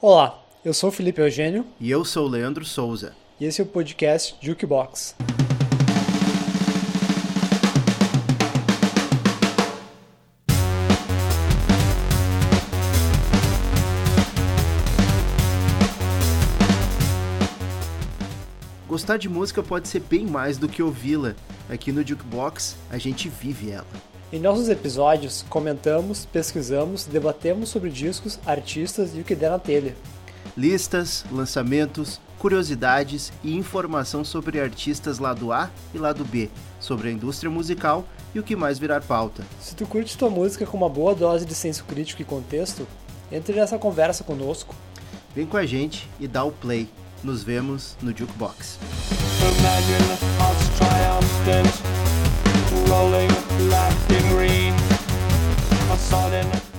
Olá, eu sou o Felipe Eugênio E eu sou o Leandro Souza. e esse é o podcast Jukebox. Gostar de música pode ser bem mais do que ouvi-la. Aqui no Jukebox, a gente vive ela. Em nossos episódios, comentamos, pesquisamos, debatemos sobre discos, artistas e o que der na telha. Listas, lançamentos, curiosidades e informação sobre artistas lado A e lado B, sobre a indústria musical e o que mais virar pauta. Se tu curte tua música com uma boa dose de senso crítico e contexto, entre nessa conversa conosco. Vem com a gente e dá o play. Nos vemos no Jukebox. sudden